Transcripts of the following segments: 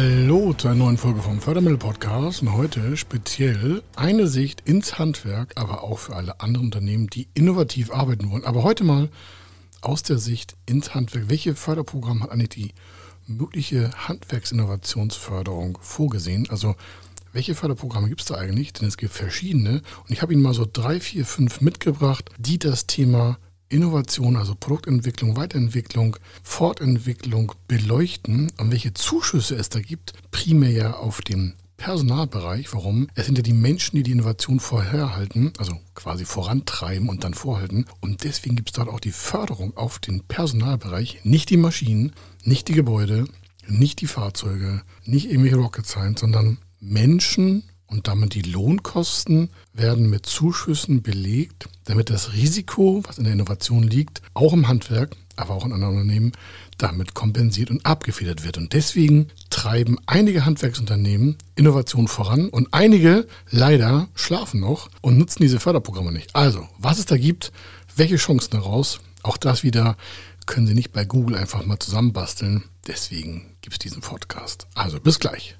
Hallo zu einer neuen Folge vom Fördermittel-Podcast und heute speziell eine Sicht ins Handwerk, aber auch für alle anderen Unternehmen, die innovativ arbeiten wollen. Aber heute mal aus der Sicht ins Handwerk. Welche Förderprogramme hat eigentlich die mögliche Handwerksinnovationsförderung vorgesehen? Also welche Förderprogramme gibt es da eigentlich? Denn es gibt verschiedene und ich habe Ihnen mal so drei, vier, fünf mitgebracht, die das Thema Innovation, also Produktentwicklung, Weiterentwicklung, Fortentwicklung beleuchten und welche Zuschüsse es da gibt, primär ja auf dem Personalbereich. Warum? Es sind ja die Menschen, die die Innovation vorherhalten, also quasi vorantreiben und dann vorhalten. Und deswegen gibt es dort auch die Förderung auf den Personalbereich, nicht die Maschinen, nicht die Gebäude, nicht die Fahrzeuge, nicht irgendwelche Rocket Science, sondern Menschen und damit die Lohnkosten werden mit Zuschüssen belegt, damit das Risiko, was in der Innovation liegt, auch im Handwerk, aber auch in anderen Unternehmen, damit kompensiert und abgefedert wird. Und deswegen treiben einige Handwerksunternehmen Innovation voran und einige leider schlafen noch und nutzen diese Förderprogramme nicht. Also, was es da gibt, welche Chancen daraus, auch das wieder können Sie nicht bei Google einfach mal zusammenbasteln. Deswegen gibt es diesen Podcast. Also bis gleich.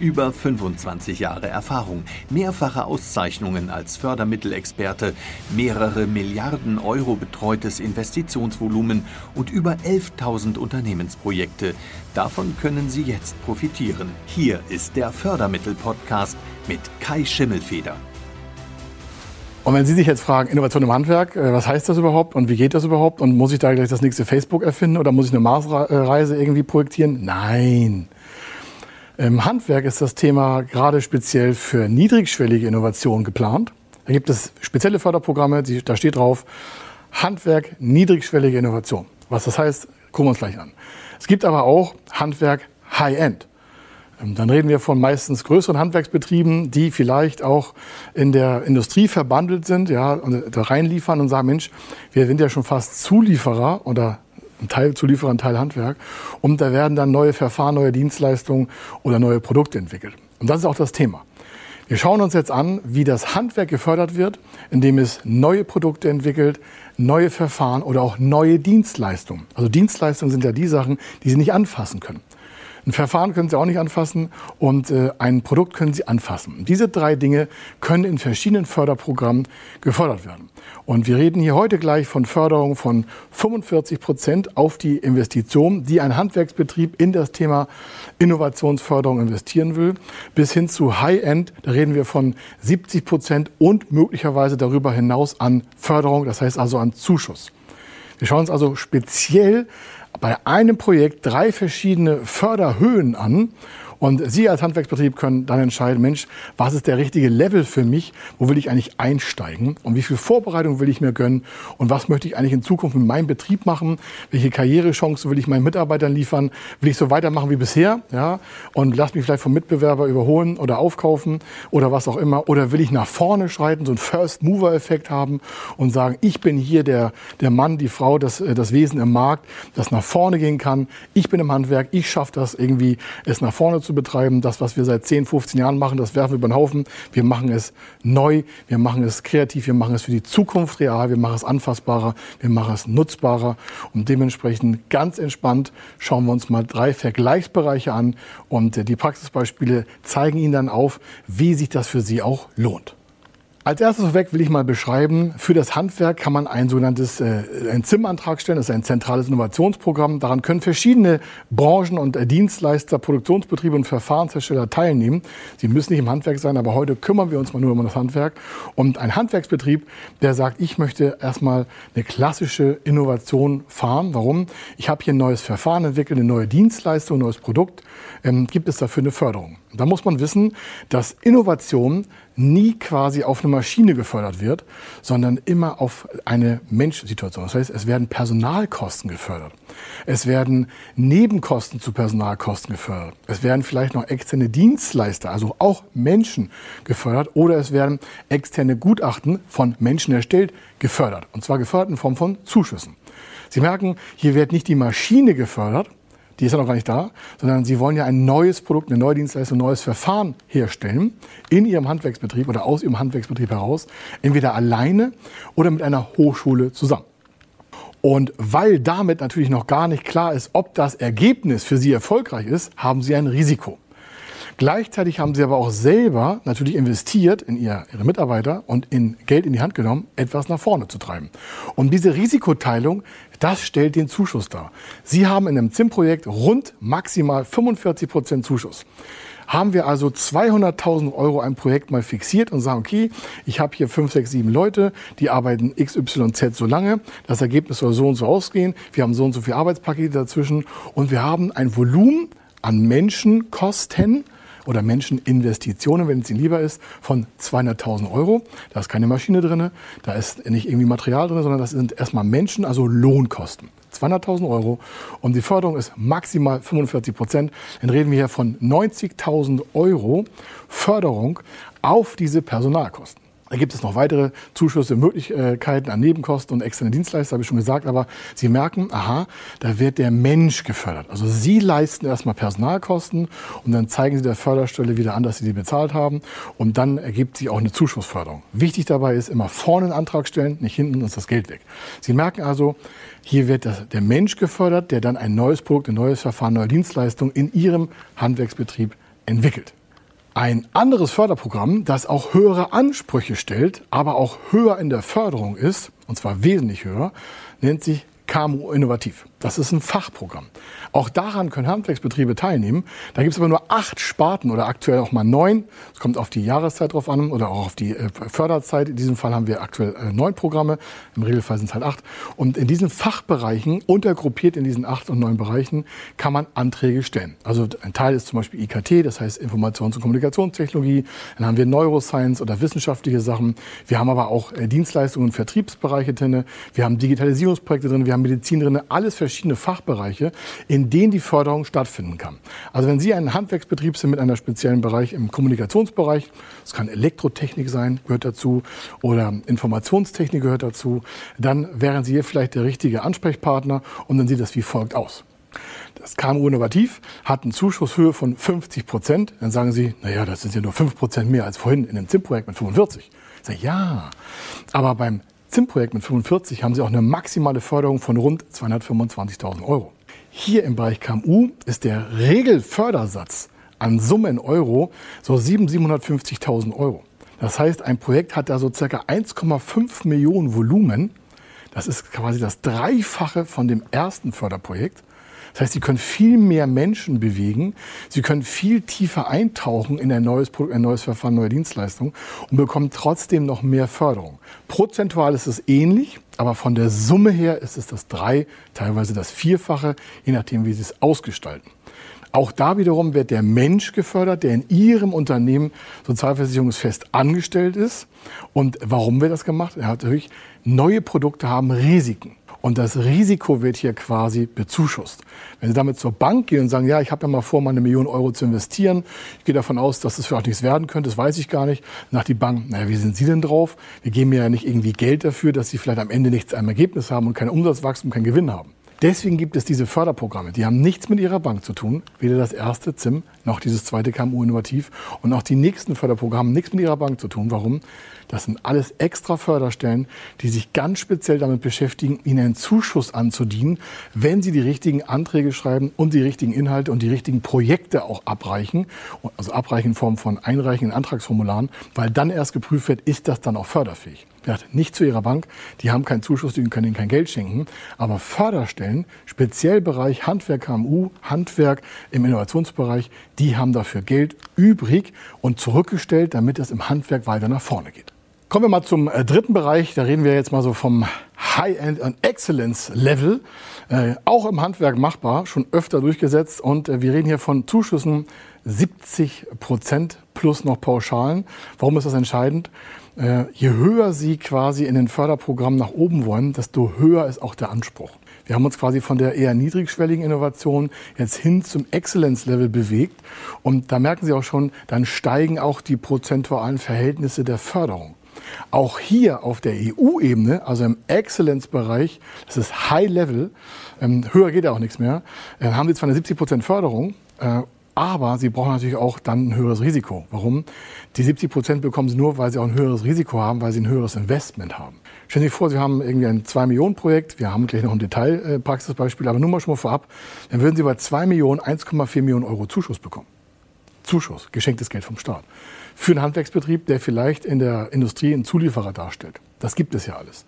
Über 25 Jahre Erfahrung, mehrfache Auszeichnungen als Fördermittelexperte, mehrere Milliarden Euro betreutes Investitionsvolumen und über 11.000 Unternehmensprojekte. Davon können Sie jetzt profitieren. Hier ist der Fördermittel-Podcast mit Kai Schimmelfeder. Und wenn Sie sich jetzt fragen, Innovation im Handwerk, äh, was heißt das überhaupt und wie geht das überhaupt und muss ich da gleich das nächste Facebook erfinden oder muss ich eine Marsreise irgendwie projektieren? Nein. Im Handwerk ist das Thema gerade speziell für niedrigschwellige Innovationen geplant. Da gibt es spezielle Förderprogramme, da steht drauf Handwerk niedrigschwellige Innovation. Was das heißt, gucken wir uns gleich an. Es gibt aber auch Handwerk High-End. Ähm, dann reden wir von meistens größeren Handwerksbetrieben, die vielleicht auch in der Industrie verbandelt sind, ja, und da reinliefern und sagen, Mensch, wir sind ja schon fast Zulieferer oder Teil Zulieferer, Teil Handwerk. Und da werden dann neue Verfahren, neue Dienstleistungen oder neue Produkte entwickelt. Und das ist auch das Thema. Wir schauen uns jetzt an, wie das Handwerk gefördert wird, indem es neue Produkte entwickelt, neue Verfahren oder auch neue Dienstleistungen. Also Dienstleistungen sind ja die Sachen, die Sie nicht anfassen können. Ein Verfahren können Sie auch nicht anfassen und äh, ein Produkt können Sie anfassen. Diese drei Dinge können in verschiedenen Förderprogrammen gefördert werden. Und wir reden hier heute gleich von Förderung von 45 Prozent auf die Investition, die ein Handwerksbetrieb in das Thema Innovationsförderung investieren will, bis hin zu High-End. Da reden wir von 70 Prozent und möglicherweise darüber hinaus an Förderung, das heißt also an Zuschuss. Wir schauen uns also speziell bei einem Projekt drei verschiedene Förderhöhen an und Sie als Handwerksbetrieb können dann entscheiden, Mensch, was ist der richtige Level für mich? Wo will ich eigentlich einsteigen? Und wie viel Vorbereitung will ich mir gönnen? Und was möchte ich eigentlich in Zukunft mit meinem Betrieb machen? Welche Karrierechancen will ich meinen Mitarbeitern liefern? Will ich so weitermachen wie bisher? Ja? Und lass mich vielleicht vom Mitbewerber überholen oder aufkaufen oder was auch immer? Oder will ich nach vorne schreiten, so einen First-Mover-Effekt haben und sagen, ich bin hier der, der Mann, die Frau, das, äh, das Wesen im Markt, das nach vorne gehen kann. Ich bin im Handwerk, ich schaffe das irgendwie, es nach vorne zu betreiben. Das, was wir seit 10, 15 Jahren machen, das werfen wir über den Haufen. Wir machen es neu, wir machen es kreativ, wir machen es für die Zukunft real, wir machen es anfassbarer, wir machen es nutzbarer. Und dementsprechend ganz entspannt schauen wir uns mal drei Vergleichsbereiche an. Und äh, die Praxisbeispiele zeigen Ihnen dann auf, wie sich das für Sie auch lohnt. Als erstes vorweg will ich mal beschreiben, für das Handwerk kann man ein sogenanntes äh, ein ZIM-Antrag stellen. Das ist ein zentrales Innovationsprogramm. Daran können verschiedene Branchen und äh, Dienstleister, Produktionsbetriebe und Verfahrenshersteller teilnehmen. Sie müssen nicht im Handwerk sein, aber heute kümmern wir uns mal nur um das Handwerk. Und ein Handwerksbetrieb, der sagt, ich möchte erstmal eine klassische Innovation fahren. Warum? Ich habe hier ein neues Verfahren entwickelt, eine neue Dienstleistung, ein neues Produkt. Ähm, gibt es dafür eine Förderung? Da muss man wissen, dass Innovation nie quasi auf einem Maschine gefördert wird, sondern immer auf eine Menschsituation. Das heißt, es werden Personalkosten gefördert. Es werden Nebenkosten zu Personalkosten gefördert. Es werden vielleicht noch externe Dienstleister, also auch Menschen gefördert oder es werden externe Gutachten von Menschen erstellt, gefördert. Und zwar gefördert in Form von Zuschüssen. Sie merken, hier wird nicht die Maschine gefördert, die ist ja noch gar nicht da, sondern Sie wollen ja ein neues Produkt, eine neue Dienstleistung, ein neues Verfahren herstellen in Ihrem Handwerksbetrieb oder aus Ihrem Handwerksbetrieb heraus, entweder alleine oder mit einer Hochschule zusammen. Und weil damit natürlich noch gar nicht klar ist, ob das Ergebnis für Sie erfolgreich ist, haben Sie ein Risiko. Gleichzeitig haben sie aber auch selber natürlich investiert in ihr, ihre Mitarbeiter und in Geld in die Hand genommen, etwas nach vorne zu treiben. Und diese Risikoteilung, das stellt den Zuschuss dar. Sie haben in einem ZIM-Projekt rund maximal 45 Prozent Zuschuss haben wir also 200.000 Euro ein Projekt mal fixiert und sagen, okay, ich habe hier 5, 6, 7 Leute, die arbeiten XYZ so lange, das Ergebnis soll so und so ausgehen, wir haben so und so viele Arbeitspakete dazwischen und wir haben ein Volumen an Menschenkosten, oder Menscheninvestitionen, wenn es Ihnen lieber ist, von 200.000 Euro. Da ist keine Maschine drin, da ist nicht irgendwie Material drin, sondern das sind erstmal Menschen, also Lohnkosten. 200.000 Euro und die Förderung ist maximal 45 Prozent. Dann reden wir hier von 90.000 Euro Förderung auf diese Personalkosten. Da gibt es noch weitere Zuschüsse, Möglichkeiten an Nebenkosten und externe Dienstleister, habe ich schon gesagt. Aber Sie merken, aha, da wird der Mensch gefördert. Also Sie leisten erstmal Personalkosten und dann zeigen Sie der Förderstelle wieder an, dass Sie die bezahlt haben. Und dann ergibt sich auch eine Zuschussförderung. Wichtig dabei ist immer vorne einen Antrag stellen, nicht hinten ist das Geld weg. Sie merken also, hier wird der Mensch gefördert, der dann ein neues Produkt, ein neues Verfahren, neue Dienstleistung in Ihrem Handwerksbetrieb entwickelt. Ein anderes Förderprogramm, das auch höhere Ansprüche stellt, aber auch höher in der Förderung ist, und zwar wesentlich höher, nennt sich KMU Innovativ. Das ist ein Fachprogramm. Auch daran können Handwerksbetriebe teilnehmen. Da gibt es aber nur acht Sparten oder aktuell auch mal neun. Es kommt auf die Jahreszeit drauf an oder auch auf die äh, Förderzeit. In diesem Fall haben wir aktuell äh, neun Programme. Im Regelfall sind es halt acht. Und in diesen Fachbereichen, untergruppiert in diesen acht und neun Bereichen, kann man Anträge stellen. Also ein Teil ist zum Beispiel IKT, das heißt Informations- und Kommunikationstechnologie. Dann haben wir Neuroscience oder wissenschaftliche Sachen. Wir haben aber auch äh, Dienstleistungen und Vertriebsbereiche drin. Wir haben Digitalisierungsprojekte drin. Wir haben Medizin drin. Alles verschiedene Fachbereiche, in denen die Förderung stattfinden kann. Also wenn Sie ein Handwerksbetrieb sind mit einem speziellen Bereich im Kommunikationsbereich, es kann Elektrotechnik sein, gehört dazu, oder Informationstechnik gehört dazu, dann wären Sie hier vielleicht der richtige Ansprechpartner und dann sieht das wie folgt aus. Das KMU Innovativ hat eine Zuschusshöhe von 50 Prozent. Dann sagen Sie, naja, das sind ja nur 5 Prozent mehr als vorhin in dem ZIM-Projekt mit 45. Ich sage, ja, aber beim ZIM-Projekt mit 45 haben Sie auch eine maximale Förderung von rund 225.000 Euro. Hier im Bereich KMU ist der Regelfördersatz an Summe in Euro so 750.000 Euro. Das heißt, ein Projekt hat da so circa 1,5 Millionen Volumen. Das ist quasi das Dreifache von dem ersten Förderprojekt. Das heißt, Sie können viel mehr Menschen bewegen, Sie können viel tiefer eintauchen in ein neues Produkt, ein neues Verfahren, neue Dienstleistung und bekommen trotzdem noch mehr Förderung. Prozentual ist es ähnlich, aber von der Summe her ist es das drei, teilweise das vierfache, je nachdem, wie Sie es ausgestalten. Auch da wiederum wird der Mensch gefördert, der in Ihrem Unternehmen sozialversicherungsfest angestellt ist. Und warum wird das gemacht? Er hat natürlich neue Produkte haben Risiken. Und das Risiko wird hier quasi bezuschusst. Wenn Sie damit zur Bank gehen und sagen, ja, ich habe ja mal vor, mal eine Million Euro zu investieren, ich gehe davon aus, dass das vielleicht nichts werden könnte, das weiß ich gar nicht, dann sagt die Bank, naja, wie sind Sie denn drauf? Wir geben mir ja nicht irgendwie Geld dafür, dass Sie vielleicht am Ende nichts am Ergebnis haben und kein Umsatzwachstum, kein Gewinn haben. Deswegen gibt es diese Förderprogramme. Die haben nichts mit ihrer Bank zu tun. Weder das erste ZIM noch dieses zweite KMU Innovativ. Und auch die nächsten Förderprogramme haben nichts mit ihrer Bank zu tun. Warum? Das sind alles extra Förderstellen, die sich ganz speziell damit beschäftigen, Ihnen einen Zuschuss anzudienen, wenn Sie die richtigen Anträge schreiben und die richtigen Inhalte und die richtigen Projekte auch abreichen. Also abreichen in Form von Einreichen in Antragsformularen, weil dann erst geprüft wird, ist das dann auch förderfähig. Nicht zu ihrer Bank, die haben keinen Zuschuss, die können ihnen kein Geld schenken. Aber Förderstellen, speziell Bereich Handwerk, KMU, Handwerk im Innovationsbereich, die haben dafür Geld übrig und zurückgestellt, damit es im Handwerk weiter nach vorne geht. Kommen wir mal zum äh, dritten Bereich. Da reden wir jetzt mal so vom High-End und Excellence-Level. Äh, auch im Handwerk machbar, schon öfter durchgesetzt. Und äh, wir reden hier von Zuschüssen 70 Prozent plus noch Pauschalen. Warum ist das entscheidend? Äh, je höher Sie quasi in den Förderprogrammen nach oben wollen, desto höher ist auch der Anspruch. Wir haben uns quasi von der eher niedrigschwelligen Innovation jetzt hin zum Excellence-Level bewegt. Und da merken Sie auch schon, dann steigen auch die prozentualen Verhältnisse der Förderung. Auch hier auf der EU-Ebene, also im Excellence-Bereich, das ist High Level, ähm, höher geht ja auch nichts mehr, äh, haben Sie zwar eine 70 Prozent Förderung, äh, aber sie brauchen natürlich auch dann ein höheres Risiko. Warum? Die 70 Prozent bekommen sie nur, weil sie auch ein höheres Risiko haben, weil sie ein höheres Investment haben. Stellen Sie sich vor, Sie haben irgendwie ein 2-Millionen-Projekt. Wir haben gleich noch ein Detailpraxisbeispiel, aber nur mal schon mal vorab. Dann würden Sie bei 2 Millionen 1,4 Millionen Euro Zuschuss bekommen. Zuschuss, geschenktes Geld vom Staat. Für einen Handwerksbetrieb, der vielleicht in der Industrie einen Zulieferer darstellt. Das gibt es ja alles.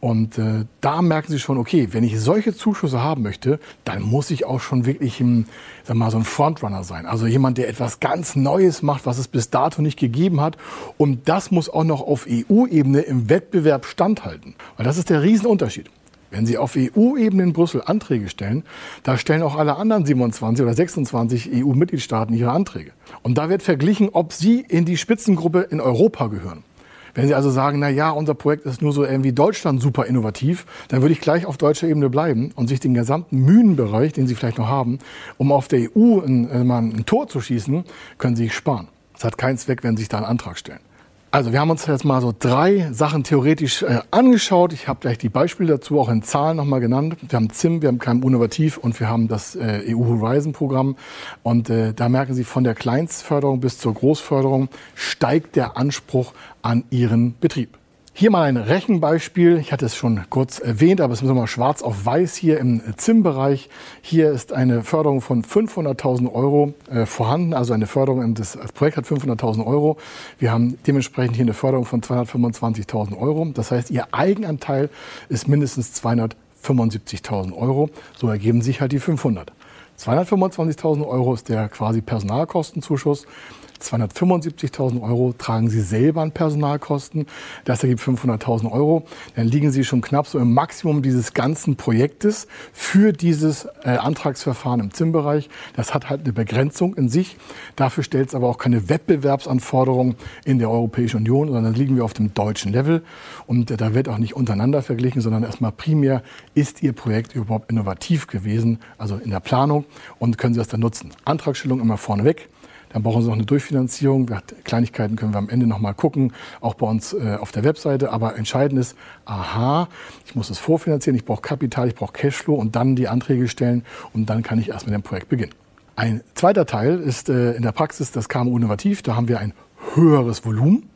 Und äh, da merken Sie schon, okay, wenn ich solche Zuschüsse haben möchte, dann muss ich auch schon wirklich ein, sag mal, so ein Frontrunner sein. Also jemand, der etwas ganz Neues macht, was es bis dato nicht gegeben hat. Und das muss auch noch auf EU-Ebene im Wettbewerb standhalten. Weil das ist der Riesenunterschied. Wenn Sie auf EU-Ebene in Brüssel Anträge stellen, da stellen auch alle anderen 27 oder 26 EU-Mitgliedstaaten ihre Anträge. Und da wird verglichen, ob Sie in die Spitzengruppe in Europa gehören. Wenn Sie also sagen, na ja, unser Projekt ist nur so irgendwie Deutschland super innovativ, dann würde ich gleich auf deutscher Ebene bleiben und sich den gesamten Mühenbereich, den Sie vielleicht noch haben, um auf der EU ein, äh, mal ein Tor zu schießen, können Sie sich sparen. Es hat keinen Zweck, wenn Sie sich da einen Antrag stellen. Also wir haben uns jetzt mal so drei Sachen theoretisch äh, angeschaut. Ich habe gleich die Beispiele dazu auch in Zahlen nochmal genannt. Wir haben ZIM, wir haben KMU Innovativ und wir haben das äh, EU Horizon Programm. Und äh, da merken Sie, von der Kleinstförderung bis zur Großförderung steigt der Anspruch an Ihren Betrieb. Hier mal ein Rechenbeispiel. Ich hatte es schon kurz erwähnt, aber es ist nochmal schwarz auf weiß hier im ZIM-Bereich. Hier ist eine Förderung von 500.000 Euro äh, vorhanden, also eine Förderung, das, das Projekt hat 500.000 Euro. Wir haben dementsprechend hier eine Förderung von 225.000 Euro. Das heißt, Ihr Eigenanteil ist mindestens 275.000 Euro. So ergeben sich halt die 500. 225.000 Euro ist der quasi Personalkostenzuschuss. 275.000 Euro tragen Sie selber an Personalkosten. Das ergibt 500.000 Euro. Dann liegen Sie schon knapp so im Maximum dieses ganzen Projektes für dieses äh, Antragsverfahren im ZIM-Bereich. Das hat halt eine Begrenzung in sich. Dafür stellt es aber auch keine Wettbewerbsanforderungen in der Europäischen Union, sondern liegen wir auf dem deutschen Level. Und äh, da wird auch nicht untereinander verglichen, sondern erstmal primär, ist Ihr Projekt überhaupt innovativ gewesen, also in der Planung und können Sie das dann nutzen. Antragstellung immer vorneweg. Dann brauchen Sie noch eine Durchfinanzierung. Kleinigkeiten können wir am Ende noch mal gucken, auch bei uns äh, auf der Webseite. Aber entscheidend ist, aha, ich muss es vorfinanzieren, ich brauche Kapital, ich brauche Cashflow und dann die Anträge stellen und dann kann ich erst mit dem Projekt beginnen. Ein zweiter Teil ist äh, in der Praxis das KMU Innovativ. Da haben wir ein höheres Volumen.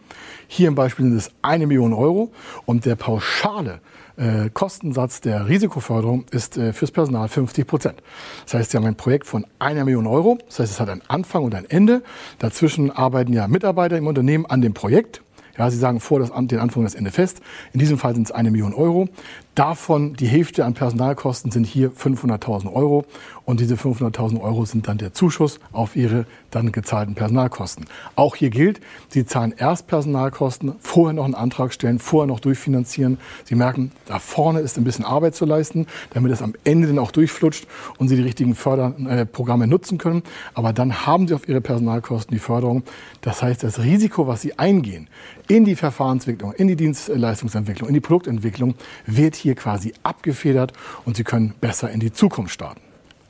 Hier im Beispiel sind es eine Million Euro und der pauschale äh, Kostensatz der Risikoförderung ist äh, fürs Personal 50 Prozent. Das heißt, Sie haben ein Projekt von einer Million Euro. Das heißt, es hat einen Anfang und ein Ende. Dazwischen arbeiten ja Mitarbeiter im Unternehmen an dem Projekt. Ja, Sie sagen vor das, den Anfang und das Ende fest. In diesem Fall sind es eine Million Euro. Davon die Hälfte an Personalkosten sind hier 500.000 Euro. Und diese 500.000 Euro sind dann der Zuschuss auf Ihre dann gezahlten Personalkosten. Auch hier gilt, Sie zahlen erst Personalkosten, vorher noch einen Antrag stellen, vorher noch durchfinanzieren. Sie merken, da vorne ist ein bisschen Arbeit zu leisten, damit es am Ende dann auch durchflutscht und Sie die richtigen Förderprogramme nutzen können. Aber dann haben Sie auf Ihre Personalkosten die Förderung. Das heißt, das Risiko, was Sie eingehen in die Verfahrensentwicklung, in die Dienstleistungsentwicklung, in die Produktentwicklung, wird hier quasi abgefedert und Sie können besser in die Zukunft starten.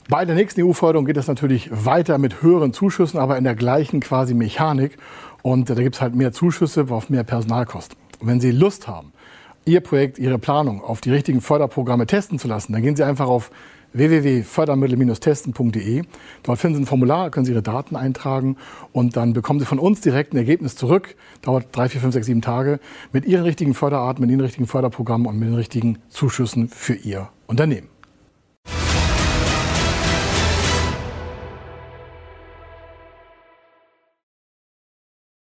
Bei der nächsten EU-Förderung geht es natürlich weiter mit höheren Zuschüssen, aber in der gleichen quasi Mechanik. Und da gibt es halt mehr Zuschüsse auf mehr Personalkosten. Und wenn Sie Lust haben, Ihr Projekt, Ihre Planung auf die richtigen Förderprogramme testen zu lassen, dann gehen Sie einfach auf www.fördermittel-testen.de. Dort finden Sie ein Formular, können Sie Ihre Daten eintragen und dann bekommen Sie von uns direkt ein Ergebnis zurück. Dauert drei, vier, fünf, sechs, sieben Tage mit Ihren richtigen Förderarten, mit Ihren richtigen Förderprogrammen und mit den richtigen Zuschüssen für Ihr Unternehmen.